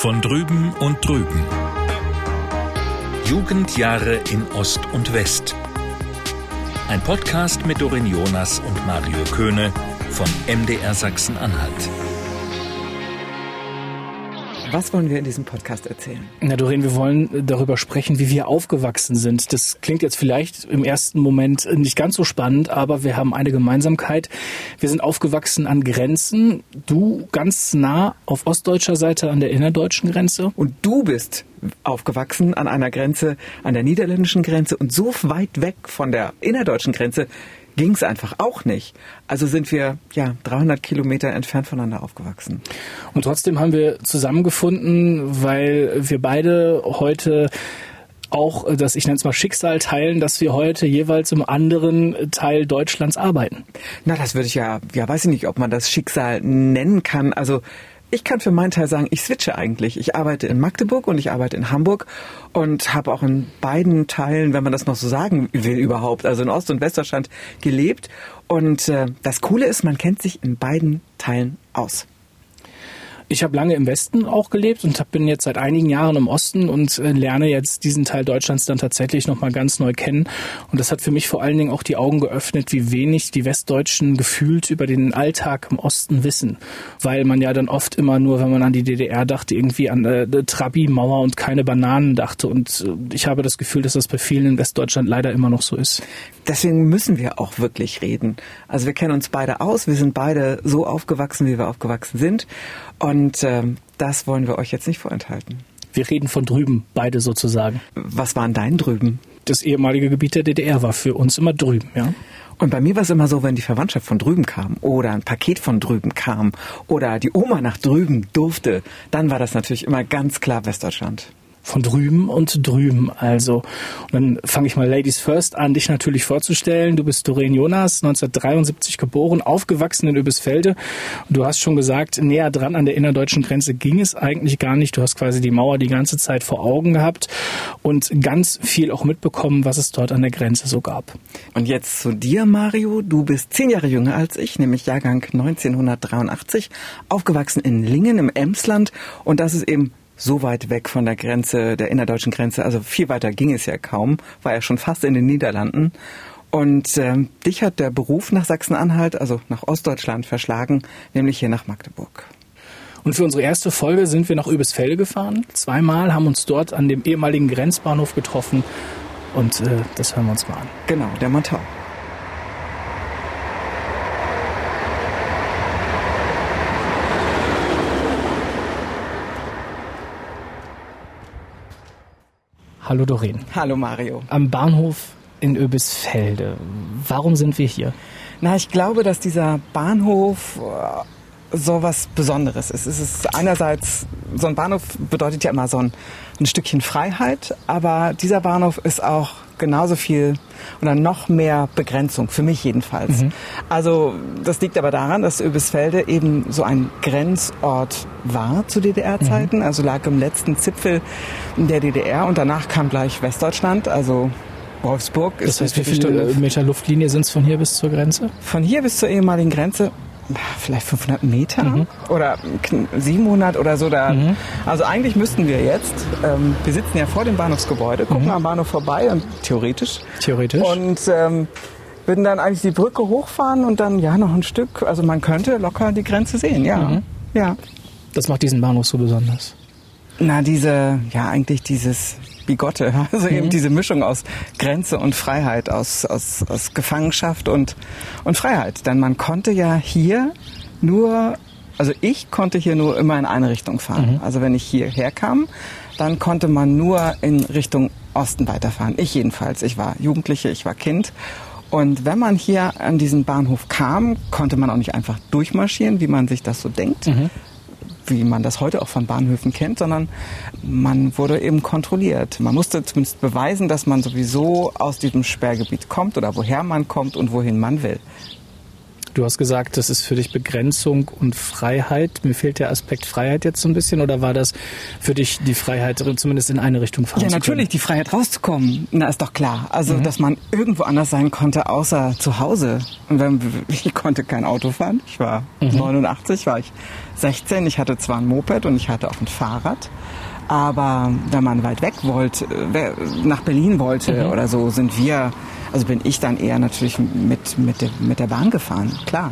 Von drüben und drüben. Jugendjahre in Ost und West. Ein Podcast mit Dorin Jonas und Mario Köhne von MDR Sachsen-Anhalt. Was wollen wir in diesem Podcast erzählen? Na, Doreen, wir wollen darüber sprechen, wie wir aufgewachsen sind. Das klingt jetzt vielleicht im ersten Moment nicht ganz so spannend, aber wir haben eine Gemeinsamkeit. Wir sind aufgewachsen an Grenzen. Du ganz nah auf ostdeutscher Seite an der innerdeutschen Grenze. Und du bist aufgewachsen an einer Grenze, an der niederländischen Grenze und so weit weg von der innerdeutschen Grenze, ging es einfach auch nicht. Also sind wir ja 300 Kilometer entfernt voneinander aufgewachsen. Und trotzdem haben wir zusammengefunden, weil wir beide heute auch das, ich nenne es mal Schicksal teilen, dass wir heute jeweils im anderen Teil Deutschlands arbeiten. Na, das würde ich ja, ja, weiß ich nicht, ob man das Schicksal nennen kann. Also ich kann für meinen Teil sagen, ich switche eigentlich. Ich arbeite in Magdeburg und ich arbeite in Hamburg und habe auch in beiden Teilen, wenn man das noch so sagen will überhaupt, also in Ost- und Westdeutschland gelebt. Und äh, das Coole ist, man kennt sich in beiden Teilen aus. Ich habe lange im Westen auch gelebt und bin jetzt seit einigen Jahren im Osten und äh, lerne jetzt diesen Teil Deutschlands dann tatsächlich nochmal ganz neu kennen. Und das hat für mich vor allen Dingen auch die Augen geöffnet, wie wenig die Westdeutschen gefühlt über den Alltag im Osten wissen. Weil man ja dann oft immer nur, wenn man an die DDR dachte, irgendwie an äh, Trabi-Mauer und keine Bananen dachte. Und äh, ich habe das Gefühl, dass das bei vielen in Westdeutschland leider immer noch so ist. Deswegen müssen wir auch wirklich reden. Also wir kennen uns beide aus, wir sind beide so aufgewachsen, wie wir aufgewachsen sind. Und ähm, das wollen wir euch jetzt nicht vorenthalten. Wir reden von drüben, beide sozusagen. Was waren dein drüben? Das ehemalige Gebiet der DDR war für uns immer drüben, ja. Und bei mir war es immer so, wenn die Verwandtschaft von drüben kam oder ein Paket von drüben kam oder die Oma nach drüben durfte, dann war das natürlich immer ganz klar Westdeutschland von drüben und drüben. Also, und dann fange ich mal Ladies First an, dich natürlich vorzustellen. Du bist Doreen Jonas, 1973 geboren, aufgewachsen in Übisfelde. Und du hast schon gesagt, näher dran an der innerdeutschen Grenze ging es eigentlich gar nicht. Du hast quasi die Mauer die ganze Zeit vor Augen gehabt und ganz viel auch mitbekommen, was es dort an der Grenze so gab. Und jetzt zu dir, Mario. Du bist zehn Jahre jünger als ich, nämlich Jahrgang 1983, aufgewachsen in Lingen im Emsland. Und das ist eben so weit weg von der Grenze, der innerdeutschen Grenze. Also viel weiter ging es ja kaum, war ja schon fast in den Niederlanden. Und ähm, dich hat der Beruf nach Sachsen-Anhalt, also nach Ostdeutschland, verschlagen, nämlich hier nach Magdeburg. Und für unsere erste Folge sind wir nach Übesfelde gefahren. Zweimal haben uns dort an dem ehemaligen Grenzbahnhof getroffen. Und äh, das hören wir uns mal an. Genau, der Montau. Hallo Doreen. Hallo Mario. Am Bahnhof in Öbisfelde. Warum sind wir hier? Na, ich glaube, dass dieser Bahnhof äh, so was Besonderes ist. Es ist einerseits, so ein Bahnhof bedeutet ja immer so ein, ein Stückchen Freiheit, aber dieser Bahnhof ist auch genauso viel oder noch mehr Begrenzung, für mich jedenfalls. Mhm. Also das liegt aber daran, dass Öbisfelde eben so ein Grenzort war zu DDR-Zeiten, mhm. also lag im letzten Zipfel der DDR und danach kam gleich Westdeutschland, also Wolfsburg. Das heißt, wie viele Meter Luftlinie sind es von hier bis zur Grenze? Von hier bis zur ehemaligen Grenze vielleicht 500 Meter mhm. oder 700 oder so. Da. Mhm. Also eigentlich müssten wir jetzt, ähm, wir sitzen ja vor dem Bahnhofsgebäude, gucken mhm. am Bahnhof vorbei und theoretisch. Theoretisch. Und ähm, würden dann eigentlich die Brücke hochfahren und dann ja noch ein Stück. Also man könnte locker die Grenze sehen, ja. Mhm. Ja. Das macht diesen Bahnhof so besonders. Na, diese, ja, eigentlich dieses Bigotte. Also mhm. eben diese Mischung aus Grenze und Freiheit, aus, aus, aus Gefangenschaft und, und Freiheit. Denn man konnte ja hier nur, also ich konnte hier nur immer in eine Richtung fahren. Mhm. Also wenn ich hierher kam, dann konnte man nur in Richtung Osten weiterfahren. Ich jedenfalls. Ich war Jugendliche, ich war Kind. Und wenn man hier an diesen Bahnhof kam, konnte man auch nicht einfach durchmarschieren, wie man sich das so denkt, mhm wie man das heute auch von Bahnhöfen kennt, sondern man wurde eben kontrolliert. Man musste zumindest beweisen, dass man sowieso aus diesem Sperrgebiet kommt oder woher man kommt und wohin man will. Du hast gesagt, das ist für dich Begrenzung und Freiheit. Mir fehlt der Aspekt Freiheit jetzt so ein bisschen oder war das für dich die Freiheit, zumindest in eine Richtung fahren Ja, natürlich, die Freiheit rauszukommen. Na, ist doch klar. Also, dass man irgendwo anders sein konnte, außer zu Hause. Und wenn, ich konnte kein Auto fahren. Ich war 89, war ich 16. Ich hatte zwar ein Moped und ich hatte auch ein Fahrrad. Aber wenn man weit weg wollte, äh, nach Berlin wollte oder so, sind wir, also bin ich dann eher natürlich mit, mit, der, mit der Bahn gefahren, klar.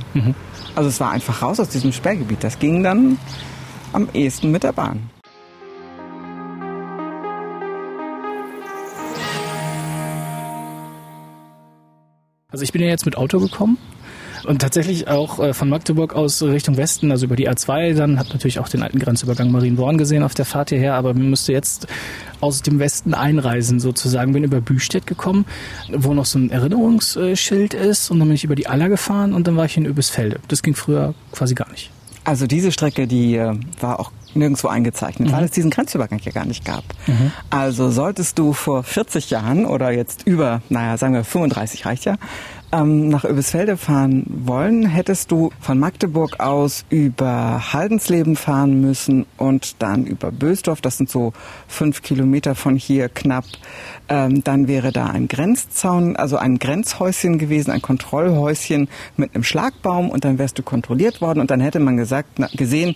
Also es war einfach raus aus diesem Sperrgebiet. Das ging dann am ehesten mit der Bahn. Also ich bin ja jetzt mit Auto gekommen und tatsächlich auch äh, von Magdeburg aus Richtung Westen, also über die A2, dann habe natürlich auch den alten Grenzübergang Marienborn gesehen auf der Fahrt hierher, aber man müsste jetzt aus dem Westen einreisen sozusagen. Bin über Büstedt gekommen, wo noch so ein Erinnerungsschild ist und dann bin ich über die Aller gefahren und dann war ich in Öbisfelde. Das ging früher quasi gar nicht. Also diese Strecke, die äh, war auch nirgendwo eingezeichnet, weil es diesen Grenzübergang ja gar nicht gab. Also solltest du vor 40 Jahren oder jetzt über, naja, sagen wir 35 reicht ja, ähm, nach Öbisfelde fahren wollen, hättest du von Magdeburg aus über Haldensleben fahren müssen und dann über Bösdorf, das sind so fünf Kilometer von hier knapp. Ähm, dann wäre da ein Grenzzaun, also ein Grenzhäuschen gewesen, ein Kontrollhäuschen mit einem Schlagbaum und dann wärst du kontrolliert worden und dann hätte man gesagt, na, gesehen,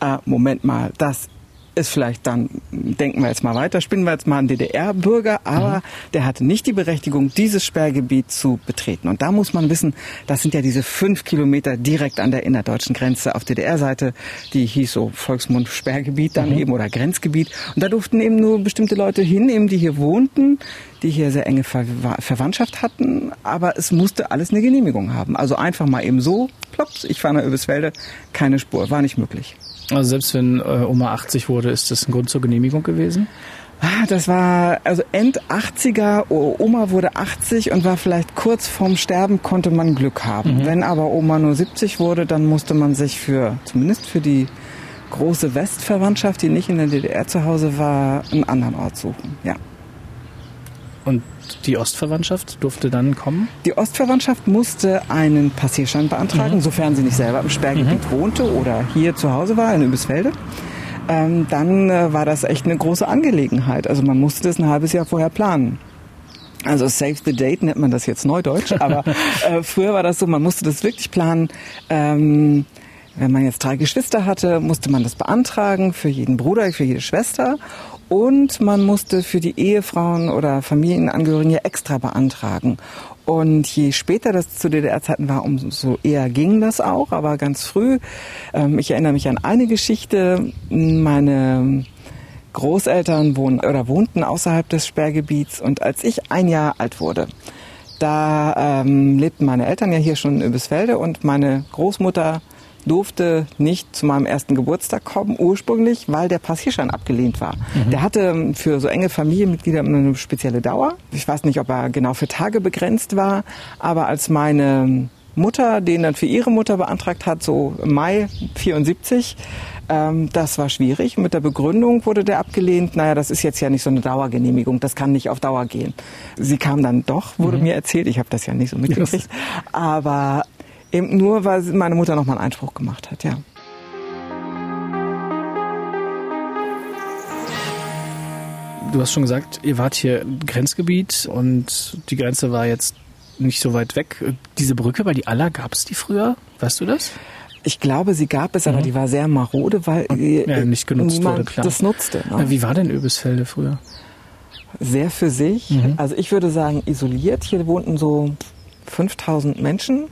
äh, Moment mal, das ist vielleicht dann, denken wir jetzt mal weiter, spinnen wir jetzt mal einen DDR-Bürger, aber der hatte nicht die Berechtigung, dieses Sperrgebiet zu betreten. Und da muss man wissen, das sind ja diese fünf Kilometer direkt an der innerdeutschen Grenze auf DDR-Seite, die hieß so Volksmund Sperrgebiet dann eben oder Grenzgebiet. Und da durften eben nur bestimmte Leute hin, eben die hier wohnten, die hier sehr enge Ver Verwandtschaft hatten, aber es musste alles eine Genehmigung haben. Also einfach mal eben so, plops, ich fahre nach Öbisfelde, keine Spur, war nicht möglich. Also selbst wenn äh, Oma 80 wurde, ist das ein Grund zur Genehmigung gewesen? Ah, Das war also End 80er, O- Oma wurde 80 und war vielleicht kurz vorm Sterben, konnte man Glück haben. Wenn aber Oma nur 70 wurde, dann musste man sich für, zumindest für die große Westverwandtschaft, die nicht in der DDR zu Hause war, einen anderen Ort suchen. Ja. Und die Ostverwandtschaft durfte dann kommen? Die Ostverwandtschaft musste einen Passierschein beantragen, sofern sie nicht selber im Sperrgebiet wohnte oder hier zu Hause war, in Übisfelde. Ähm, dann äh, war das echt eine große Angelegenheit. Also man musste das ein halbes Jahr vorher planen. Also Save the Date nennt man das jetzt neudeutsch, aber äh, früher war das so, man musste das wirklich planen. Ähm, wenn man jetzt drei Geschwister hatte, musste man das beantragen für jeden Bruder, für jede Schwester. Und man musste für die Ehefrauen oder Familienangehörigen ja extra beantragen. Und je später das zu DDR-Zeiten war, umso eher ging das auch. Aber ganz früh, ähm, ich erinnere mich an eine Geschichte, meine Großeltern wohnen oder wohnten außerhalb des Sperrgebiets. Und als ich ein Jahr alt wurde, da ähm, lebten meine Eltern ja hier schon in Übisfelde und meine Großmutter durfte nicht zu meinem ersten Geburtstag kommen, ursprünglich, weil der Passierschein abgelehnt war. Der hatte ähm, für so enge Familienmitglieder eine spezielle Dauer. Ich weiß nicht, ob er genau für Tage begrenzt war, aber als meine Mutter den dann für ihre Mutter beantragt hat, so im Mai 74, ähm, das war schwierig. Mit der Begründung wurde der abgelehnt, naja, das ist jetzt ja nicht so eine Dauergenehmigung, das kann nicht auf Dauer gehen. Sie kam dann doch, wurde mir erzählt, ich habe das ja nicht so mitgekriegt, aber eben nur, weil meine Mutter nochmal einen Einspruch gemacht hat, ja. Du hast schon gesagt, ihr wart hier im Grenzgebiet und die Grenze war jetzt nicht so weit weg. Diese Brücke bei die Aller, gab es die früher? Weißt du das? Ich glaube, sie gab es, aber die war sehr marode, weil Ja, nicht genutzt wurde, klar. das nutzte. Ne? Wie war denn Öbisfelde früher? sehr für sich. Also ich würde sagen isoliert. Hier wohnten so 5000 Menschen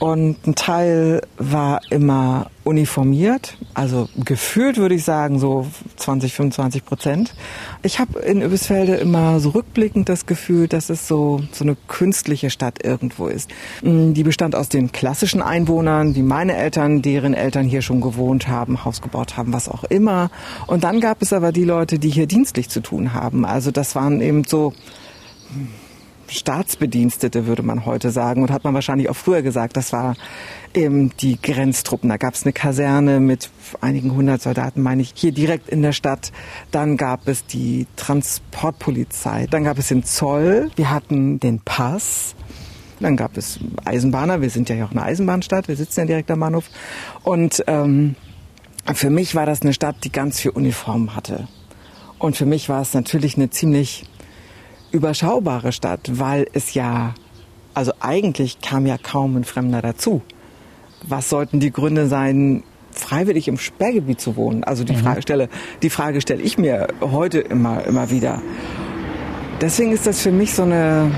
und ein Teil war immer uniformiert. Also gefühlt würde ich sagen so 20, 25 Prozent. Ich habe in Übisfelde immer so rückblickend das Gefühl, dass es so, so eine künstliche Stadt irgendwo ist. Mm, Die bestand aus den klassischen Einwohnern, wie meine Eltern, deren Eltern hier schon gewohnt haben, Haus gebaut haben, was auch immer. Und dann gab es aber die Leute, die hier dienstlich zu tun haben. Also das waren eben so Staatsbedienstete, würde man heute sagen. Und hat man wahrscheinlich auch früher gesagt, das war eben die Grenztruppen. Da gab es eine Kaserne mit einigen hundert Soldaten, meine ich, hier direkt in der Stadt. Dann gab es die Transportpolizei. Dann gab es den Zoll. Wir hatten den Pass. Dann gab es Eisenbahner. Wir sind ja auch eine Eisenbahnstadt. Wir sitzen ja direkt am Bahnhof. Und ähm, für mich war das eine Stadt, die ganz viel Uniform hatte. Und für mich war es natürlich eine ziemlich überschaubare Stadt, weil es ja, also eigentlich kam ja kaum ein Fremder dazu. Was sollten die Gründe sein, freiwillig im Sperrgebiet zu wohnen? Also die mhm. Frage stelle, die Frage stelle ich mir heute immer, immer wieder. Deswegen ist das für mich so eine,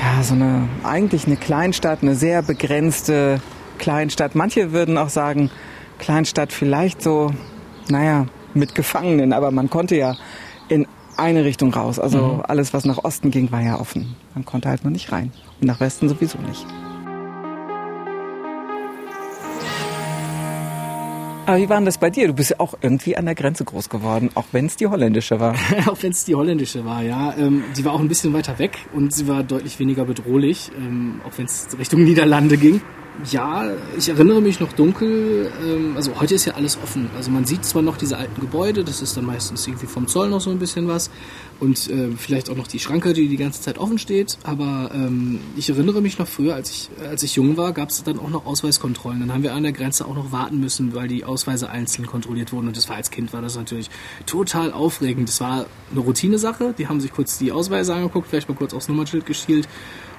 ja, so eine, eigentlich eine Kleinstadt, eine sehr begrenzte Kleinstadt. Manche würden auch sagen, Kleinstadt vielleicht so, naja, mit Gefangenen, aber man konnte ja in eine Richtung raus. Also mhm. alles, was nach Osten ging, war ja offen. Man konnte halt nur nicht rein. Und nach Westen sowieso nicht. Aber wie war denn das bei dir? Du bist ja auch irgendwie an der Grenze groß geworden, auch wenn es die holländische war. auch wenn es die holländische war, ja. Ähm, sie war auch ein bisschen weiter weg und sie war deutlich weniger bedrohlich, ähm, auch wenn es Richtung Niederlande ging. Ja, ich erinnere mich noch dunkel. Ähm, also heute ist ja alles offen. Also man sieht zwar noch diese alten Gebäude, das ist dann meistens irgendwie vom Zoll noch so ein bisschen was und äh, vielleicht auch noch die Schranke, die die ganze Zeit offen steht. Aber ähm, ich erinnere mich noch früher, als ich als ich jung war, gab es dann auch noch Ausweiskontrollen. Dann haben wir an der Grenze auch noch warten müssen, weil die Ausweise einzeln kontrolliert wurden. Und das war als Kind war das natürlich total aufregend. Das war eine Routinesache. Die haben sich kurz die Ausweise angeguckt, vielleicht mal kurz aufs Nummernschild geschielt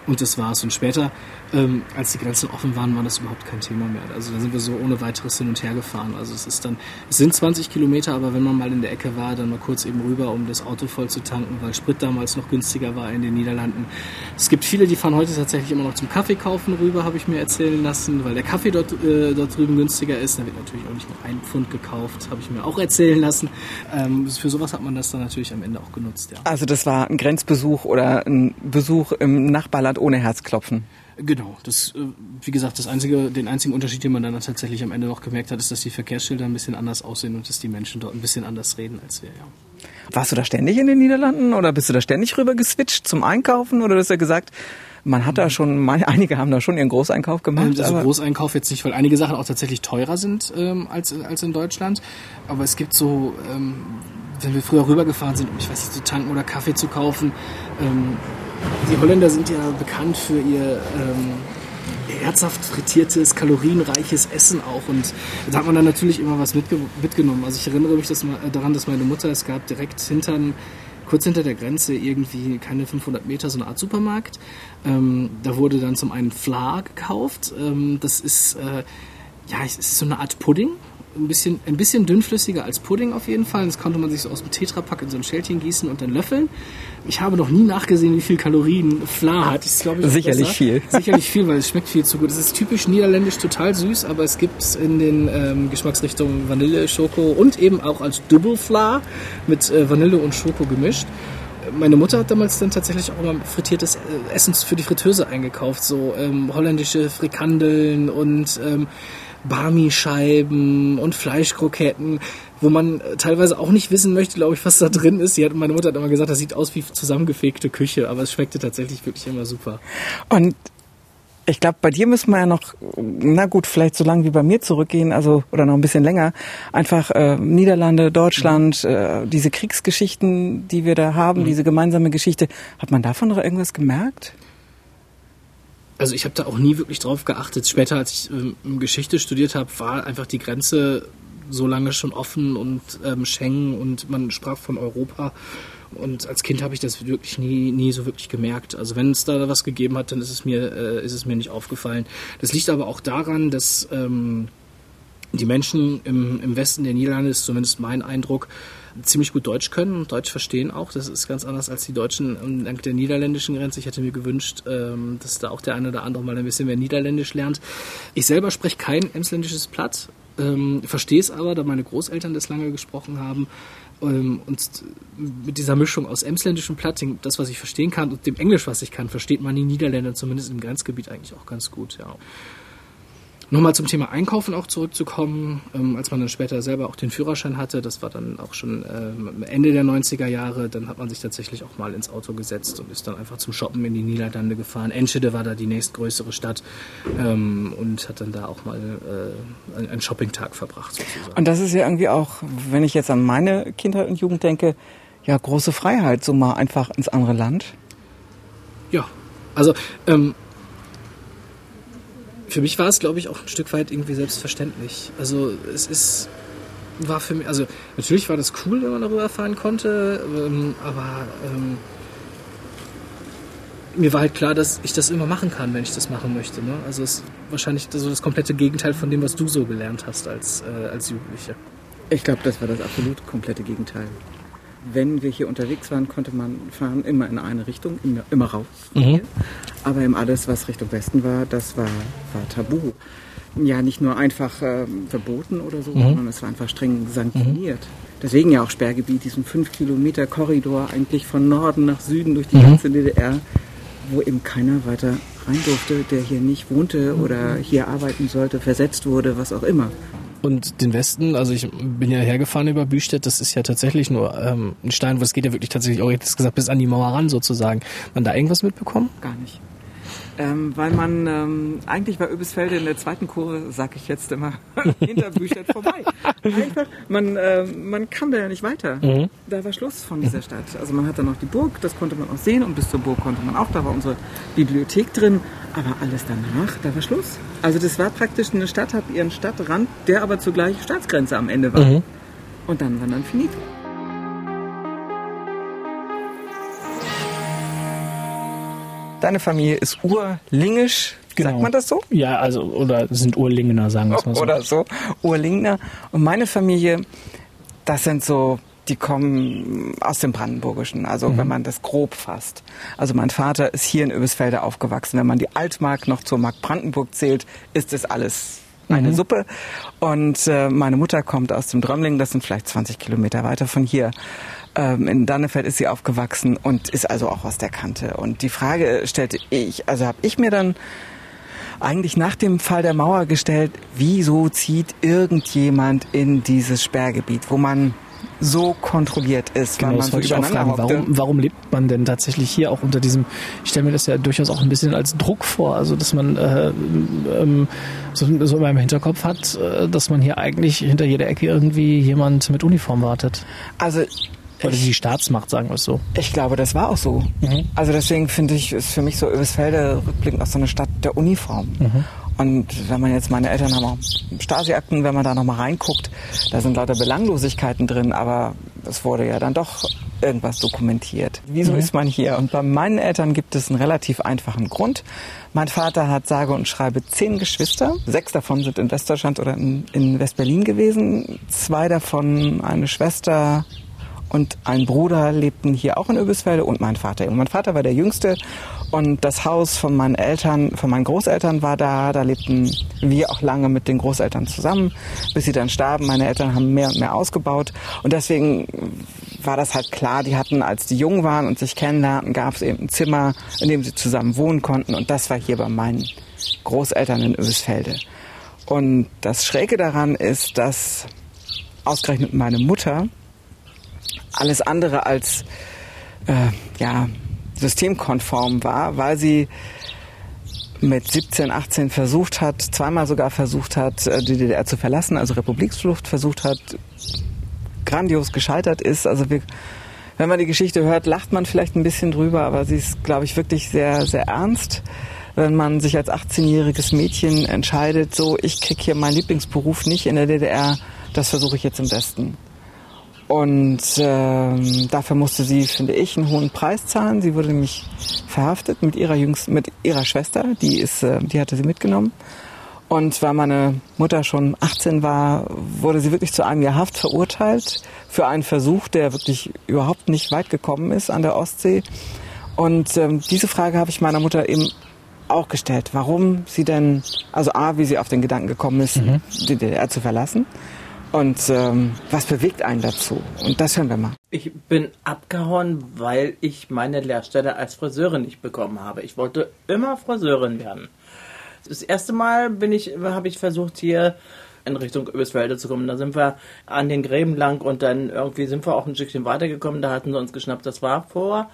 und das war's. Und später, ähm, als die Grenzen offen waren, war das überhaupt kein Thema mehr. Also da sind wir so ohne weiteres hin und her gefahren. Also es ist dann, es sind 20 Kilometer, aber wenn man mal in der Ecke war, dann mal kurz eben rüber, um das Auto voll zu tanken, weil Sprit damals noch günstiger war in den Niederlanden. Es gibt viele, die fahren heute tatsächlich immer noch zum Kaffee kaufen rüber, habe ich mir erzählen lassen, weil der Kaffee dort, äh, dort drüben günstiger ist. Da wird natürlich auch nicht nur ein Pfund gekauft, habe ich mir auch erzählen lassen. Ähm, für sowas hat man das dann natürlich am Ende auch genutzt. Ja. Also das war ein Grenzbesuch oder ein Besuch im Nachbarland Zustand ohne Herzklopfen. Genau, das, äh, wie gesagt, das einzige, den einzigen Unterschied, den man dann tatsächlich am Ende noch gemerkt hat, ist, dass die Verkehrsschilder ein bisschen anders aussehen und dass die Menschen dort ein bisschen anders reden als wir, ja. Warst du da ständig in den Niederlanden oder bist du da ständig rüber geswitcht zum Einkaufen oder hast du gesagt, man hat da schon, einige haben da schon ihren Großeinkauf gemacht. Also Großeinkauf jetzt nicht, weil einige Sachen auch tatsächlich teurer sind ähm, als, als in Deutschland. Aber es gibt so, ähm, wenn wir früher rübergefahren sind, um ich weiß nicht, zu tanken oder Kaffee zu kaufen, ähm, die Holländer sind ja bekannt für ihr ähm, herzhaft frittiertes, kalorienreiches Essen auch. Und da hat man dann natürlich immer was mitge mitgenommen. Also ich erinnere mich dass, äh, daran, dass meine Mutter, es gab direkt hintern, kurz hinter der Grenze irgendwie keine 500 Meter so eine Art Supermarkt. Ähm, da wurde dann zum einen Fla gekauft. Ähm, das ist, äh, ja, ist so eine Art Pudding ein bisschen, ein bisschen dünnflüssiger als Pudding auf jeden Fall. Das konnte man sich so aus dem Tetrapack in so ein Schälchen gießen und dann löffeln. Ich habe noch nie nachgesehen, wie viel Kalorien Fla hat. Das glaube ich Sicherlich viel. Sicherlich viel, weil es schmeckt viel zu gut. Es ist typisch niederländisch, total süß, aber es gibt es in den ähm, Geschmacksrichtungen Vanille, Schoko und eben auch als Double Fla mit äh, Vanille und Schoko gemischt meine Mutter hat damals dann tatsächlich auch mal frittiertes äh, Essen für die Fritteuse eingekauft, so ähm, holländische Frikandeln und ähm, Barmi-Scheiben und Fleischkroketten, wo man teilweise auch nicht wissen möchte, glaube ich, was da drin ist. Hat, meine Mutter hat immer gesagt, das sieht aus wie zusammengefegte Küche, aber es schmeckte tatsächlich wirklich immer super. Und ich glaube, bei dir müssen wir ja noch, na gut, vielleicht so lange wie bei mir zurückgehen, also oder noch ein bisschen länger. Einfach äh, Niederlande, Deutschland, äh, diese Kriegsgeschichten, die wir da haben, mhm. diese gemeinsame Geschichte. Hat man davon noch irgendwas gemerkt? Also ich habe da auch nie wirklich drauf geachtet. Später, als ich ähm, Geschichte studiert habe, war einfach die Grenze so lange schon offen und ähm, Schengen und man sprach von Europa. Und als Kind habe ich das wirklich nie, nie so wirklich gemerkt. Also wenn es da was gegeben hat, dann ist es mir, äh, ist es mir nicht aufgefallen. Das liegt aber auch daran, dass ähm, die Menschen im, im Westen der Niederlande, ist zumindest mein Eindruck, ziemlich gut Deutsch können und Deutsch verstehen auch. Das ist ganz anders als die Deutschen entlang der niederländischen Grenze. Ich hätte mir gewünscht, ähm, dass da auch der eine oder andere mal ein bisschen mehr Niederländisch lernt. Ich selber spreche kein emsländisches Platt, ähm, verstehe es aber, da meine Großeltern das lange gesprochen haben. Ähm, und mit dieser Mischung aus emsländischem Platt, das, was ich verstehen kann, und dem Englisch, was ich kann, versteht man die Niederländer zumindest im Grenzgebiet eigentlich auch ganz gut. Ja. Nochmal zum Thema Einkaufen auch zurückzukommen, ähm, als man dann später selber auch den Führerschein hatte, das war dann auch schon ähm, Ende der 90er Jahre, dann hat man sich tatsächlich auch mal ins Auto gesetzt und ist dann einfach zum Shoppen in die Niederlande gefahren. Enschede war da die nächstgrößere Stadt ähm, und hat dann da auch mal äh, einen Shoppingtag verbracht sozusagen. Und das ist ja irgendwie auch, wenn ich jetzt an meine Kindheit und Jugend denke, ja große Freiheit, so mal einfach ins andere Land. Ja, Also ähm, für mich war es, glaube ich, auch ein Stück weit irgendwie selbstverständlich. Also es ist war für mich, also natürlich war das cool, wenn man darüber erfahren konnte, ähm, aber ähm, mir war halt klar, dass ich das immer machen kann, wenn ich das machen möchte. Ne? Also es ist wahrscheinlich so das komplette Gegenteil von dem, was du so gelernt hast als, äh, als Jugendliche. Ich glaube, das war das absolut komplette Gegenteil. Wenn wir hier unterwegs waren, konnte man fahren immer in eine Richtung, immer, immer raus. Mhm. Aber eben alles, was Richtung Westen war, das war, war tabu. Ja, nicht nur einfach äh, verboten oder so, mhm. sondern es war einfach streng sanktioniert. Mhm. Deswegen ja auch Sperrgebiet, diesen 5 Kilometer Korridor eigentlich von Norden nach Süden durch die mhm. ganze DDR wo eben keiner weiter rein durfte, der hier nicht wohnte oder hier arbeiten sollte, versetzt wurde, was auch immer. Und den Westen, also ich bin ja hergefahren über Büstedt, das ist ja tatsächlich nur ähm, ein Stein, wo es geht ja wirklich tatsächlich auch jetzt gesagt bis an die Mauer ran sozusagen. Man da irgendwas mitbekommen? Gar nicht. Ähm, weil man ähm, eigentlich bei Öbisfelde in der zweiten Kurve, sag ich jetzt immer, hinter Büchert vorbei. Einfach, man, äh, man kam da ja nicht weiter. Mhm. Da war Schluss von dieser Stadt. Also man hatte noch die Burg, das konnte man auch sehen und bis zur Burg konnte man auch, da war unsere Bibliothek drin. Aber alles danach, da war Schluss. Also das war praktisch eine Stadt, hat ihren Stadtrand, der aber zugleich Staatsgrenze am Ende war. Mhm. Und dann war dann finito. Deine Familie ist urlingisch, genau. sagt man das so? Ja, also oder sind Urlingener, sagen wir es mal so. Oder so, Urlingener. Und meine Familie, das sind so, die kommen aus dem Brandenburgischen, also mhm. wenn man das grob fasst. Also mein Vater ist hier in Öbisfelde aufgewachsen. Wenn man die Altmark noch zur Mark Brandenburg zählt, ist das alles eine mhm. Suppe. Und äh, meine Mutter kommt aus dem Drömling, das sind vielleicht 20 Kilometer weiter von hier. Ähm, in Dannefeld ist sie aufgewachsen und ist also auch aus der Kante. Und die Frage stellte ich, also habe ich mir dann eigentlich nach dem Fall der Mauer gestellt, wieso zieht irgendjemand in dieses Sperrgebiet, wo man so kontrolliert ist, genau, weil man so übereinander warum, warum lebt man denn tatsächlich hier auch unter diesem, ich stelle mir das ja durchaus auch ein bisschen als Druck vor, also dass man äh, ähm, so, so in meinem Hinterkopf hat, äh, dass man hier eigentlich hinter jeder Ecke irgendwie jemand mit Uniform wartet. Also oder die Staatsmacht, sagen wir es so. Ich glaube, das war auch so. Mhm. Also deswegen finde ich, ist für mich so Öbisfelde rückblickend auch so eine Stadt der Uniform. Mhm. Und wenn man jetzt, meine Eltern haben auch Stasi-Akten, wenn man da nochmal reinguckt, da sind lauter Belanglosigkeiten drin, aber es wurde ja dann doch irgendwas dokumentiert. Wieso mhm. ist man hier? Und bei meinen Eltern gibt es einen relativ einfachen Grund. Mein Vater hat sage und schreibe zehn Geschwister. Sechs davon sind in Westdeutschland oder in, in Westberlin gewesen. Zwei davon eine Schwester, und ein Bruder lebten hier auch in Öbisfelde und mein Vater. Und mein Vater war der Jüngste und das Haus von meinen Eltern, von meinen Großeltern war da. Da lebten wir auch lange mit den Großeltern zusammen, bis sie dann starben. Meine Eltern haben mehr und mehr ausgebaut und deswegen war das halt klar, die hatten, als die jung waren und sich kennenlernten, gab es eben ein Zimmer, in dem sie zusammen wohnen konnten und das war hier bei meinen Großeltern in Öbisfelde. Und das Schräge daran ist, dass ausgerechnet meine Mutter alles andere als äh, ja, systemkonform war, weil sie mit 17, 18 versucht hat, zweimal sogar versucht hat, äh, die DDR zu verlassen, also Republiksflucht versucht hat, grandios gescheitert ist. Also wir, wenn man die Geschichte hört, lacht man vielleicht ein bisschen drüber, aber sie ist, glaube ich, wirklich sehr, sehr ernst. Wenn man sich als 18-jähriges Mädchen entscheidet, so, ich krieg hier meinen Lieblingsberuf nicht in der DDR, das versuche ich jetzt im Westen. Und ähm, dafür musste sie, finde ich, einen hohen Preis zahlen. Sie wurde nämlich verhaftet mit ihrer jüngsten, mit ihrer Schwester, die ist, äh, die hatte sie mitgenommen. Und weil meine Mutter schon 18 war, wurde sie wirklich zu einem Jahr Haft verurteilt für einen Versuch, der wirklich überhaupt nicht weit gekommen ist an der Ostsee. Und ähm, diese Frage habe ich meiner Mutter eben auch gestellt, warum sie denn, also A, wie sie auf den Gedanken gekommen ist, mhm. die DDR zu verlassen und ähm, was bewegt einen dazu? Und das hören wir mal. Ich bin abgehauen, weil ich meine Lehrstelle als Friseurin nicht bekommen habe. Ich wollte immer Friseurin werden. Das erste Mal bin ich, habe ich versucht hier in Richtung Öbisfelde zu kommen. Da sind wir an den Gräben lang und dann irgendwie sind wir auch ein Stückchen weitergekommen. Da hatten sie uns geschnappt. Das war vor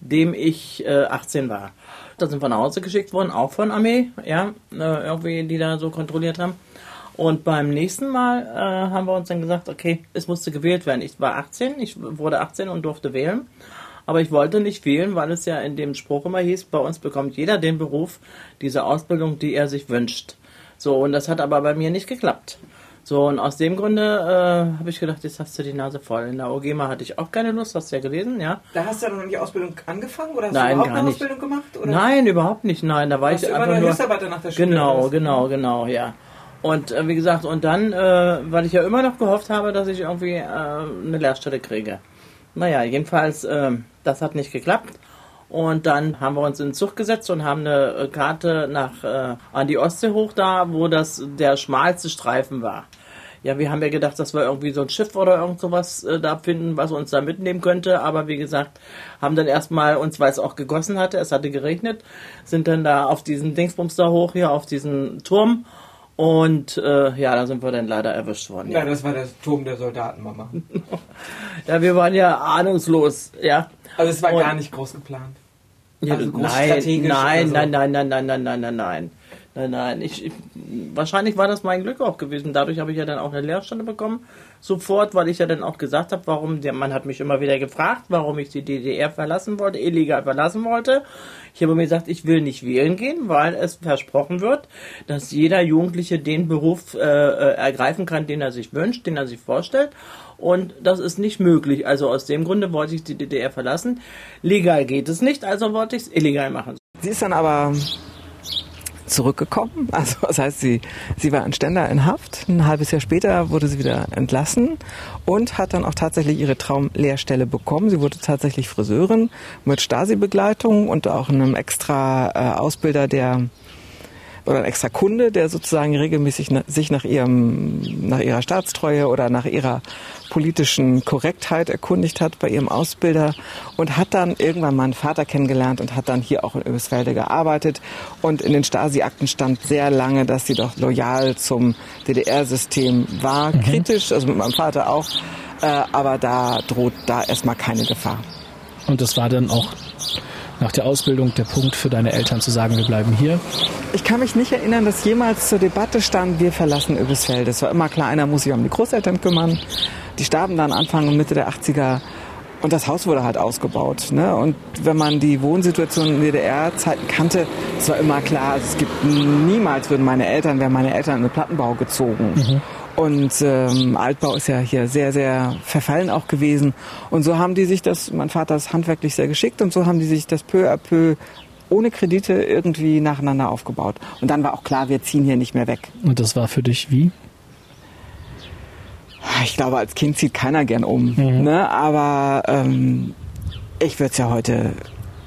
dem ich äh, 18 war. Da sind wir nach Hause geschickt worden, auch von Armee, ja, äh, irgendwie, die da so kontrolliert haben. Und beim nächsten Mal äh, haben wir uns dann gesagt, okay, es musste gewählt werden. Ich war 18, ich wurde 18 und durfte wählen. Aber ich wollte nicht wählen, weil es ja in dem Spruch immer hieß, bei uns bekommt jeder den Beruf, diese Ausbildung, die er sich wünscht. So, und das hat aber bei mir nicht geklappt. So, und aus dem Grunde äh, habe ich gedacht, jetzt hast du die Nase voll. In der OGMA hatte ich auch keine Lust, hast du ja gelesen, ja. Da hast du ja noch die Ausbildung angefangen oder hast Nein, du überhaupt eine nicht. Ausbildung gemacht? Oder? Nein, überhaupt nicht. Nein, da war Warst ich du einfach nur nur. Hilfsarbeiter nach der Schule? Genau, genau, genau, ja. Und äh, wie gesagt, und dann, äh, weil ich ja immer noch gehofft habe, dass ich irgendwie äh, eine Lehrstelle kriege. Naja, jedenfalls, äh, das hat nicht geklappt. Und dann haben wir uns in den Zug gesetzt und haben eine äh, Karte nach äh, an die Ostsee hoch da, wo das der schmalste Streifen war. Ja, wir haben ja gedacht, dass wir irgendwie so ein Schiff oder irgend sowas äh, da finden, was uns da mitnehmen könnte. Aber wie gesagt, haben dann erstmal uns, weil es auch gegossen hatte, es hatte geregnet, sind dann da auf diesen Dingsbums da hoch, hier auf diesen Turm. Und äh, ja, da sind wir dann leider erwischt worden. Ja, Ja, das war der Turm der Soldatenmama. ja wir waren ja ahnungslos, ja. Also es war Und- gar nicht groß geplant. Ja, Also groß nein, strategisch nein, so. nein, nein, nein, nein, nein, nein, nein, nein. Nein, nein. Ich, ich, wahrscheinlich war das mein Glück auch gewesen. Dadurch habe ich ja dann auch eine Lehrstelle bekommen. Sofort, weil ich ja dann auch gesagt habe, warum, der Mann hat mich immer wieder gefragt, warum ich die DDR verlassen wollte, illegal verlassen wollte. Ich habe mir gesagt, ich will nicht wählen gehen, weil es versprochen wird, dass jeder Jugendliche den Beruf äh, äh, ergreifen kann, den er sich wünscht, den er sich vorstellt. Und das ist nicht möglich. Also aus dem Grunde wollte ich die DDR verlassen. Legal geht es nicht, also wollte ich es illegal machen. Sie ist dann aber zurückgekommen. Also das heißt, sie, sie war in Stender in Haft. Ein halbes Jahr später wurde sie wieder entlassen und hat dann auch tatsächlich ihre Traumlehrstelle bekommen. Sie wurde tatsächlich Friseurin mit Stasi-Begleitung und auch einem extra äh, Ausbilder, der oder ein extra Kunde, der sozusagen regelmäßig sich nach ihrem, nach ihrer Staatstreue oder nach ihrer politischen Korrektheit erkundigt hat bei ihrem Ausbilder und hat dann irgendwann meinen Vater kennengelernt und hat dann hier auch in Öbisfelde gearbeitet. Und in den Stasi-Akten stand sehr lange, dass sie doch loyal zum DDR-System war, kritisch, also mit meinem Vater auch, äh, aber da droht da erstmal keine Gefahr. Und das war dann auch nach der Ausbildung der Punkt für deine Eltern zu sagen, wir bleiben hier. Ich kann mich nicht erinnern, dass jemals zur Debatte stand, wir verlassen Öbisfeld. Es war immer klar, einer muss sich um die Großeltern kümmern. Die starben dann Anfang und Mitte der 80er. Und das Haus wurde halt ausgebaut. Ne? Und wenn man die Wohnsituation in DDR-Zeiten kannte, es war immer klar, es gibt niemals würden meine Eltern, wären meine Eltern in den Plattenbau gezogen. Und ähm, Altbau ist ja hier sehr, sehr verfallen auch gewesen. Und so haben die sich das, mein Vater ist handwerklich sehr geschickt, und so haben die sich das peu à peu ohne Kredite irgendwie nacheinander aufgebaut. Und dann war auch klar, wir ziehen hier nicht mehr weg. Und das war für dich wie? Ich glaube, als Kind zieht keiner gern um. Ne? Aber ähm, ich würde es ja heute,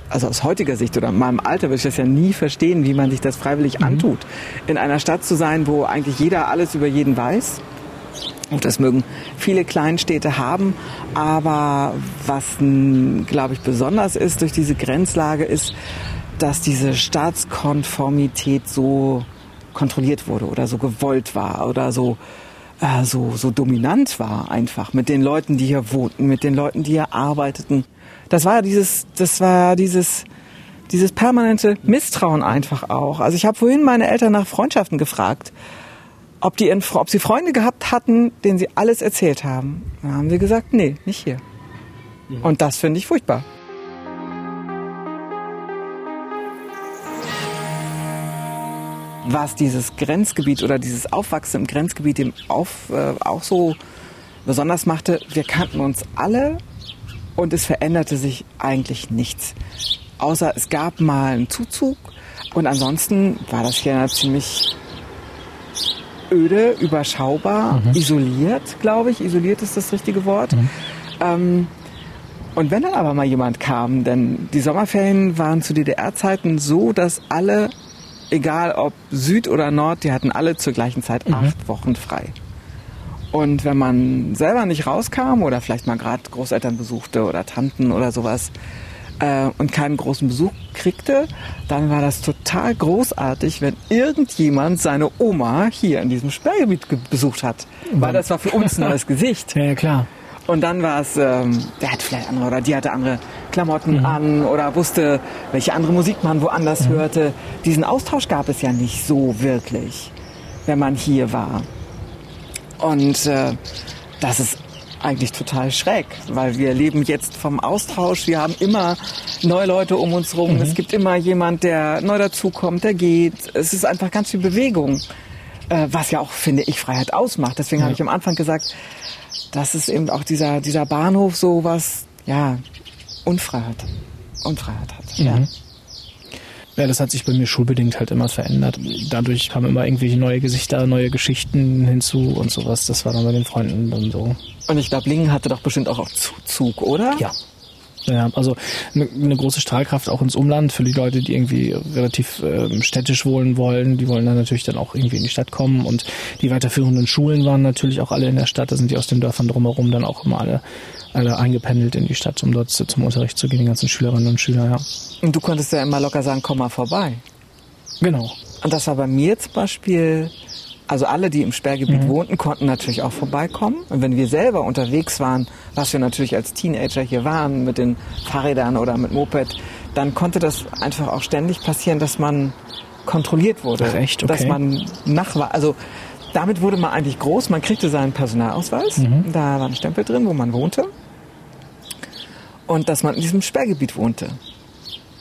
also aus heutiger Sicht oder in meinem Alter würde ich das ja nie verstehen, wie man sich das freiwillig antut. In einer Stadt zu sein, wo eigentlich jeder alles über jeden weiß. Und das mögen viele Kleinstädte haben. Aber was, glaube ich, besonders ist durch diese Grenzlage, ist, dass diese Staatskonformität so kontrolliert wurde oder so gewollt war oder so, äh, so, so dominant war einfach mit den Leuten, die hier wohnten, mit den Leuten, die hier arbeiteten. Das war dieses, das war dieses, dieses permanente Misstrauen einfach auch. Also ich habe vorhin meine Eltern nach Freundschaften gefragt, ob, die, ob sie Freunde gehabt hatten, denen sie alles erzählt haben. Da haben sie gesagt, nee, nicht hier. Und das finde ich furchtbar. Was dieses Grenzgebiet oder dieses Aufwachsen im Grenzgebiet eben auf, äh, auch so besonders machte, wir kannten uns alle und es veränderte sich eigentlich nichts. Außer es gab mal einen Zuzug und ansonsten war das hier ziemlich öde, überschaubar, isoliert, glaube ich. Isoliert ist das richtige Wort. Ähm, und wenn dann aber mal jemand kam, denn die Sommerferien waren zu DDR-Zeiten so, dass alle, egal ob Süd oder Nord, die hatten alle zur gleichen Zeit acht Wochen frei. Und wenn man selber nicht rauskam oder vielleicht mal gerade Großeltern besuchte oder Tanten oder sowas äh, und keinen großen Besuch kriegte, dann war das total großartig, wenn irgendjemand seine Oma hier in diesem Sperrgebiet ge- besucht hat. Weil das war für uns ein neues Gesicht. Ja, ja, klar. Und dann war es, ähm, der hat vielleicht andere oder die hatte andere Klamotten an oder wusste, welche andere Musik man woanders hörte. Diesen Austausch gab es ja nicht so wirklich, wenn man hier war. Und äh, das ist eigentlich total schräg, weil wir leben jetzt vom Austausch. Wir haben immer neue Leute um uns rum. Mhm. Es gibt immer jemand, der neu dazukommt, der geht. Es ist einfach ganz viel Bewegung, äh, was ja auch, finde ich, Freiheit ausmacht. Deswegen ja. habe ich am Anfang gesagt, dass es eben auch dieser, dieser Bahnhof so was, ja, Unfreiheit, Unfreiheit hat. Mhm. Ja. Ja, das hat sich bei mir schulbedingt halt immer verändert. Dadurch kamen immer irgendwelche neue Gesichter, neue Geschichten hinzu und sowas. Das war dann bei den Freunden dann so. Und ich glaube, Lingen hatte doch bestimmt auch Zuzug, oder? Ja. Ja, also eine, eine, große Strahlkraft auch ins Umland für die Leute, die irgendwie relativ äh, städtisch wohnen wollen. Die wollen dann natürlich dann auch irgendwie in die Stadt kommen. Und die weiterführenden Schulen waren natürlich auch alle in der Stadt. Da sind die aus den Dörfern drumherum dann auch immer alle alle eingependelt in die Stadt, um dort zum Unterricht zu gehen, die ganzen Schülerinnen und Schüler, ja. Und du konntest ja immer locker sagen, komm mal vorbei. Genau. Und das war bei mir zum Beispiel, also alle, die im Sperrgebiet mhm. wohnten, konnten natürlich auch vorbeikommen. Und wenn wir selber unterwegs waren, was wir natürlich als Teenager hier waren, mit den Fahrrädern oder mit Moped, dann konnte das einfach auch ständig passieren, dass man kontrolliert wurde. Ach echt? Okay. Dass man nach war. Also damit wurde man eigentlich groß. Man kriegte seinen Personalausweis. Mhm. Da war ein Stempel drin, wo man wohnte. Und dass man in diesem Sperrgebiet wohnte.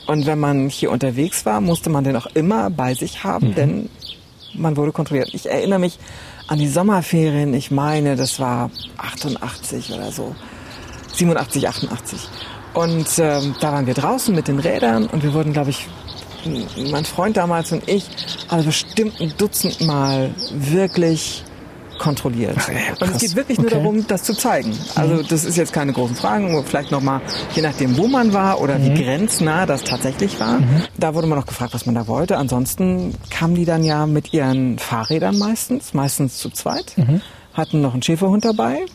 Und wenn man hier unterwegs war, musste man den auch immer bei sich haben, mhm. denn man wurde kontrolliert. Ich erinnere mich an die Sommerferien. Ich meine, das war 88 oder so. 87, 88. Und ähm, da waren wir draußen mit den Rädern und wir wurden, glaube ich, mein Freund damals und ich, also bestimmt ein Dutzend Mal wirklich kontrolliert. Ach, ja, und es geht wirklich nur darum, das zu zeigen. Also mhm. das ist jetzt keine großen Fragen, vielleicht nochmal, je nachdem, wo man war oder mhm. wie grenznah das tatsächlich war. Mhm. Da wurde man noch gefragt, was man da wollte. Ansonsten kamen die dann ja mit ihren Fahrrädern meistens, meistens zu zweit, mhm. hatten noch einen Schäferhund dabei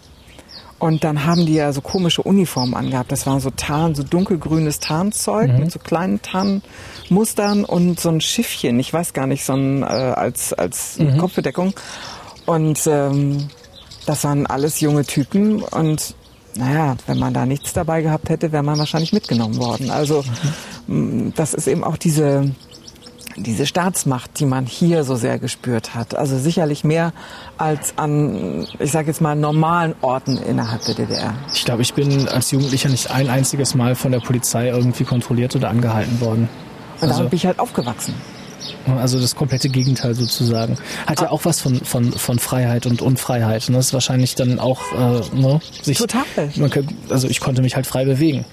und dann haben die ja so komische Uniformen angehabt. Das war so Tarn, so dunkelgrünes Tarnzeug mhm. mit so kleinen Tarnmustern und so ein Schiffchen. Ich weiß gar nicht, so ein äh, als als mhm. Kopfbedeckung. Und ähm, das waren alles junge Typen und naja, wenn man da nichts dabei gehabt hätte, wäre man wahrscheinlich mitgenommen worden. Also mhm. das ist eben auch diese diese Staatsmacht, die man hier so sehr gespürt hat. Also sicherlich mehr als an, ich sage jetzt mal, normalen Orten innerhalb der DDR. Ich glaube, ich bin als Jugendlicher nicht ein einziges Mal von der Polizei irgendwie kontrolliert oder angehalten worden. Und also, bin ich halt aufgewachsen. Also das komplette Gegenteil sozusagen. Hat ah. ja auch was von, von, von Freiheit und Unfreiheit. Und das ist wahrscheinlich dann auch äh, ne, sich. Total. Man, also ich konnte mich halt frei bewegen.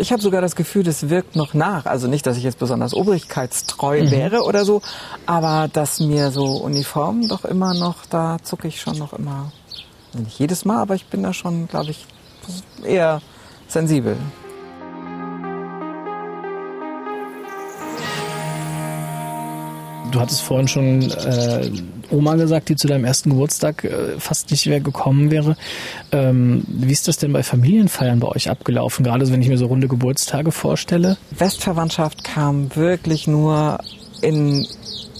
Ich habe sogar das Gefühl, das wirkt noch nach. Also nicht, dass ich jetzt besonders obrigkeitstreu mhm. wäre oder so, aber dass mir so Uniformen doch immer noch, da zucke ich schon noch immer. Nicht jedes Mal, aber ich bin da schon, glaube ich, eher sensibel. Du hattest vorhin schon äh, Oma gesagt, die zu deinem ersten Geburtstag äh, fast nicht mehr gekommen wäre. Ähm, wie ist das denn bei Familienfeiern bei euch abgelaufen? Gerade wenn ich mir so runde Geburtstage vorstelle. Westverwandtschaft kam wirklich nur in,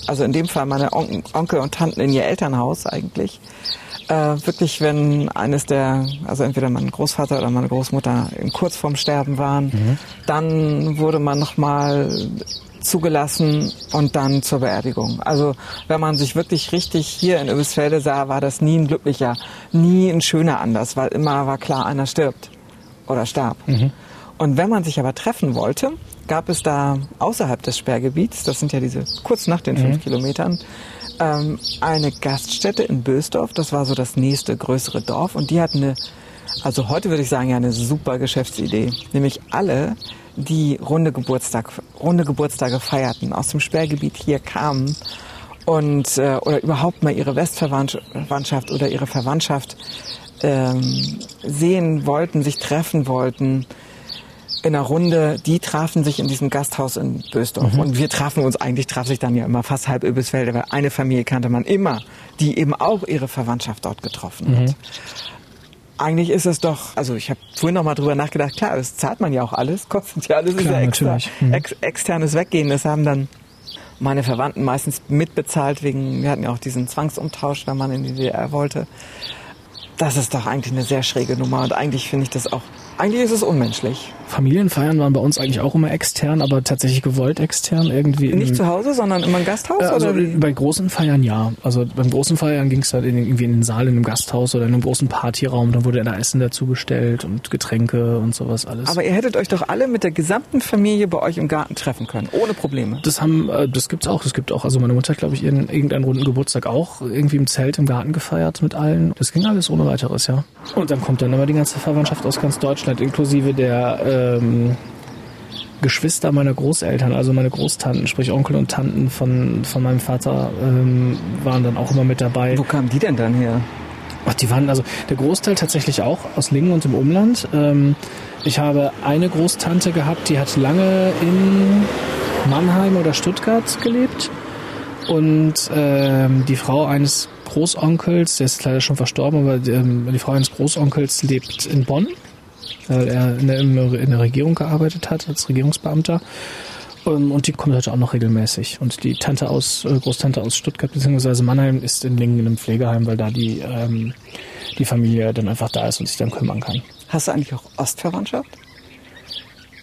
also in dem Fall meine On Onkel und Tanten in ihr Elternhaus eigentlich. Äh, wirklich, wenn eines der, also entweder mein Großvater oder meine Großmutter kurz vorm Sterben waren, mhm. dann wurde man nochmal zugelassen und dann zur Beerdigung. Also wenn man sich wirklich richtig hier in Öbisfelde sah, war das nie ein glücklicher, nie ein schöner Anlass, weil immer war klar, einer stirbt oder starb. Mhm. Und wenn man sich aber treffen wollte, gab es da außerhalb des Sperrgebiets, das sind ja diese kurz nach den fünf mhm. Kilometern, ähm, eine Gaststätte in Bösdorf. Das war so das nächste größere Dorf und die hatten eine, also heute würde ich sagen, ja eine super Geschäftsidee. Nämlich alle die runde, Geburtstag, runde Geburtstage feierten, aus dem Sperrgebiet hier kamen und äh, oder überhaupt mal ihre Westverwandtschaft oder ihre Verwandtschaft ähm, sehen wollten, sich treffen wollten in einer Runde, die trafen sich in diesem Gasthaus in Bösdorf. Mhm. Und wir trafen uns, eigentlich traf sich dann ja immer fast halb Übelsfelde, weil eine Familie kannte man immer, die eben auch ihre Verwandtschaft dort getroffen hat. Eigentlich ist es doch, also ich habe vorhin noch mal drüber nachgedacht, klar, das zahlt man ja auch alles, kostet ja alles, klar, ist ja extra, mhm. ex, externes Weggehen. Das haben dann meine Verwandten meistens mitbezahlt, wegen, wir hatten ja auch diesen Zwangsumtausch, wenn man in die DDR wollte. Das ist doch eigentlich eine sehr schräge Nummer und eigentlich finde ich das auch Eigentlich ist es unmenschlich. Familienfeiern waren bei uns eigentlich auch immer extern, aber tatsächlich gewollt extern irgendwie. Nicht zu Hause, sondern immer ein Gasthaus? Äh, also oder bei großen Feiern ja. Also beim großen Feiern ging es halt in, irgendwie in den Saal in einem Gasthaus oder in einem großen Partyraum. Dann wurde da Essen dazu bestellt und Getränke und sowas alles. Aber ihr hättet euch doch alle mit der gesamten Familie bei euch im Garten treffen können, ohne Probleme. das haben, äh, das gibt's auch. Das gibt auch. Also meine Mutter hat, glaube ich, ihren irgendeinen runden Geburtstag auch irgendwie im Zelt im Garten gefeiert mit allen. Das ging alles ohne weiteres, ja. Und dann kommt dann immer die ganze Verwandtschaft aus ganz Deutschland, inklusive der ähm, Geschwister meiner Großeltern, also meine Großtanten, sprich Onkel und Tanten von, von meinem Vater, ähm, waren dann auch immer mit dabei. Wo kamen die denn dann her? Ach, die waren also der Großteil tatsächlich auch aus Lingen und im Umland. Ähm, ich habe eine Großtante gehabt, die hat lange in Mannheim oder Stuttgart gelebt. Und ähm, die Frau eines Großonkels, der ist leider schon verstorben, aber ähm, die Frau eines Großonkels lebt in Bonn, weil er in der, in der Regierung gearbeitet hat als Regierungsbeamter. Ähm, Und die kommt heute auch noch regelmäßig. Und die Tante aus, äh, Großtante aus Stuttgart bzw. Mannheim ist in Lingen in einem Pflegeheim, weil da die, ähm, die Familie dann einfach da ist und sich dann kümmern kann. Hast du eigentlich auch Ostverwandtschaft?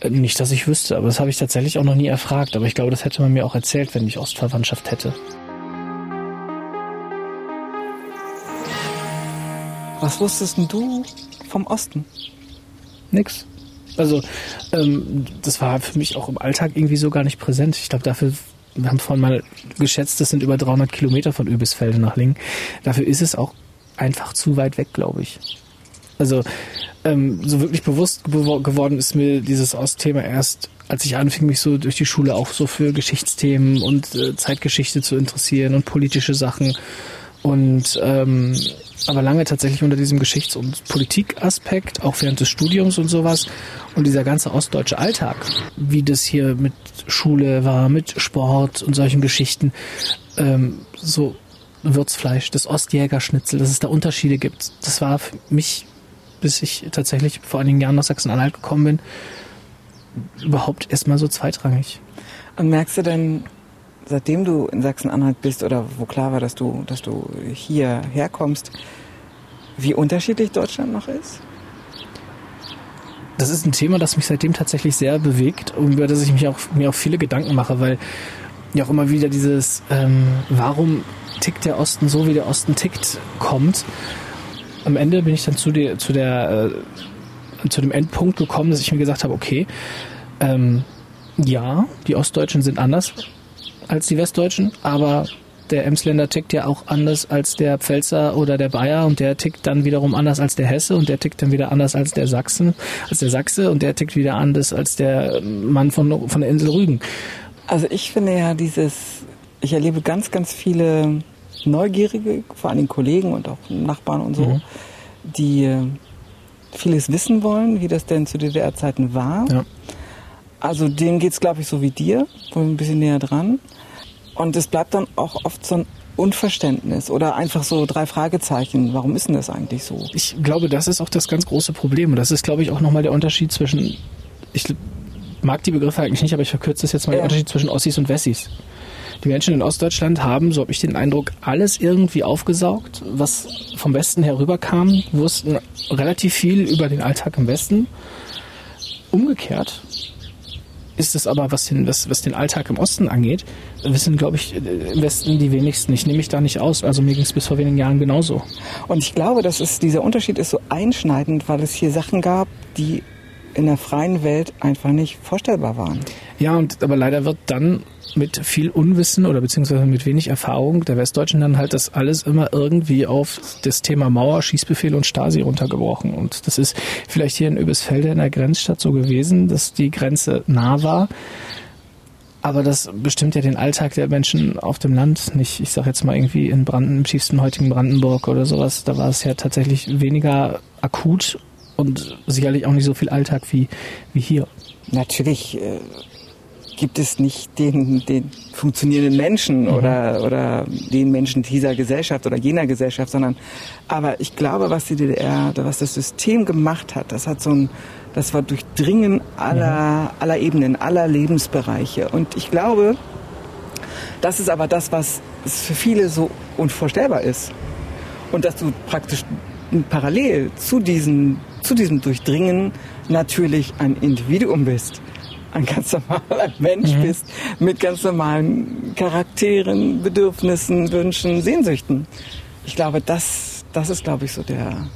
Äh, Nicht, dass ich wüsste, aber das habe ich tatsächlich auch noch nie erfragt. Aber ich glaube, das hätte man mir auch erzählt, wenn ich Ostverwandtschaft hätte. Was wusstest denn du vom Osten? Nix. Also, ähm, das war für mich auch im Alltag irgendwie so gar nicht präsent. Ich glaube, dafür, wir haben vorhin mal geschätzt, das sind über 300 Kilometer von Öbisfelde nach Lingen. Dafür ist es auch einfach zu weit weg, glaube ich. Also, ähm, so wirklich bewusst gewo- geworden ist mir dieses Ostthema erst, als ich anfing, mich so durch die Schule auch so für Geschichtsthemen und äh, Zeitgeschichte zu interessieren und politische Sachen. Und ähm, aber lange tatsächlich unter diesem Geschichts- und Politikaspekt, auch während des Studiums und sowas. Und dieser ganze ostdeutsche Alltag, wie das hier mit Schule war, mit Sport und solchen Geschichten, ähm, so Würzfleisch, das Ostjägerschnitzel, dass es da Unterschiede gibt, das war für mich, bis ich tatsächlich vor einigen Jahren nach Sachsen-Anhalt gekommen bin, überhaupt erstmal so zweitrangig. Und merkst du denn, seitdem du in Sachsen-Anhalt bist oder wo klar war, dass du, dass du hier herkommst, wie unterschiedlich Deutschland noch ist? das ist ein Thema, das mich seitdem tatsächlich sehr bewegt und über das ich mich auch, mir auch viele Gedanken mache, weil ja auch immer wieder dieses, ähm, warum tickt der Osten so, wie der Osten tickt, kommt. Am Ende bin ich dann zu der, zu der, äh, zu dem Endpunkt gekommen, dass ich mir gesagt habe, okay, ähm, ja, die Ostdeutschen sind anders als die Westdeutschen, aber der Emsländer tickt ja auch anders als der Pfälzer oder der Bayer und der tickt dann wiederum anders als der Hesse und der tickt dann wieder anders als der Sachsen, als der Sachse und der tickt wieder anders als der Mann von, von der Insel Rügen. Also ich finde ja dieses, ich erlebe ganz, ganz viele Neugierige, vor allen Dingen Kollegen und auch Nachbarn und so, Mhm. die äh, vieles wissen wollen, wie das denn zu DDR-Zeiten war. Ja. Also denen geht's, glaube ich, so wie dir, wohl ein bisschen näher dran. Und es bleibt dann auch oft so ein Unverständnis oder einfach so drei Fragezeichen. Warum ist denn das eigentlich so? Ich glaube, das ist auch das ganz große Problem. Und das ist, glaube ich, auch nochmal der Unterschied zwischen, ich mag die Begriffe eigentlich nicht, aber ich verkürze das jetzt mal, Ja. der Unterschied zwischen Ossis und Wessis. Die Menschen in Ostdeutschland haben, so habe ich den Eindruck, alles irgendwie aufgesaugt, was vom Westen herüberkam, wussten relativ viel über den Alltag im Westen. Umgekehrt ist es aber, was den, was, was den Alltag im Osten angeht, wissen, glaube ich, im Westen die wenigsten. Ich nehme mich da nicht aus. Also mir ging es bis vor wenigen Jahren genauso. Und ich glaube, dass es, dieser Unterschied ist so einschneidend, weil es hier Sachen gab, die in der freien Welt einfach nicht vorstellbar waren. Ja, und aber leider wird dann mit viel Unwissen oder beziehungsweise mit wenig Erfahrung der Westdeutschen dann halt das alles immer irgendwie auf das Thema Mauer, Schießbefehl und Stasi runtergebrochen. Und das ist vielleicht hier in Öbisfelde in der Grenzstadt so gewesen, dass die Grenze nah war. Aber das bestimmt ja den Alltag der Menschen auf dem Land nicht. Ich sage jetzt mal irgendwie in Branden, im tiefsten heutigen Brandenburg oder sowas. Da war es ja tatsächlich weniger akut und sicherlich auch nicht so viel Alltag wie, wie hier. Natürlich äh, gibt es nicht den, den funktionierenden Menschen oder, oder den Menschen dieser Gesellschaft oder jener Gesellschaft, sondern aber ich glaube, was die DDR, oder was das System gemacht hat, das hat so ein, das war Durchdringen aller, aller Ebenen, aller Lebensbereiche. Und ich glaube, das ist aber das, was für viele so unvorstellbar ist. Und dass du praktisch parallel zu diesem, zu diesem Durchdringen natürlich ein Individuum bist, ein ganz normaler Mensch mhm. bist, mit ganz normalen Charakteren, Bedürfnissen, Wünschen, Sehnsüchten. Ich glaube, das, das ist, glaube ich, so der,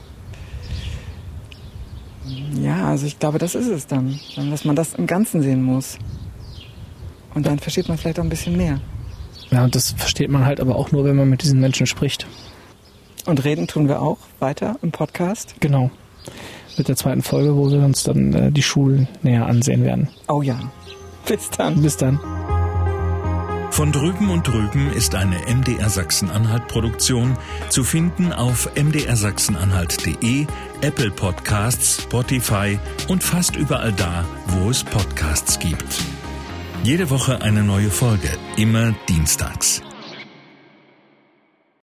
ja, also ich glaube, das ist es dann, dass man das im Ganzen sehen muss. Und dann versteht man vielleicht auch ein bisschen mehr. Ja, und das versteht man halt aber auch nur, wenn man mit diesen Menschen spricht. Und reden tun wir auch weiter im Podcast? Genau. Mit der zweiten Folge, wo wir uns dann äh, die Schulen näher ansehen werden. Oh ja. Bis dann. Bis dann. Von drüben und drüben ist eine MDR Sachsen-Anhalt Produktion zu finden auf mdrsachsenanhalt.de, Apple Podcasts, Spotify und fast überall da, wo es Podcasts gibt. Jede Woche eine neue Folge, immer dienstags.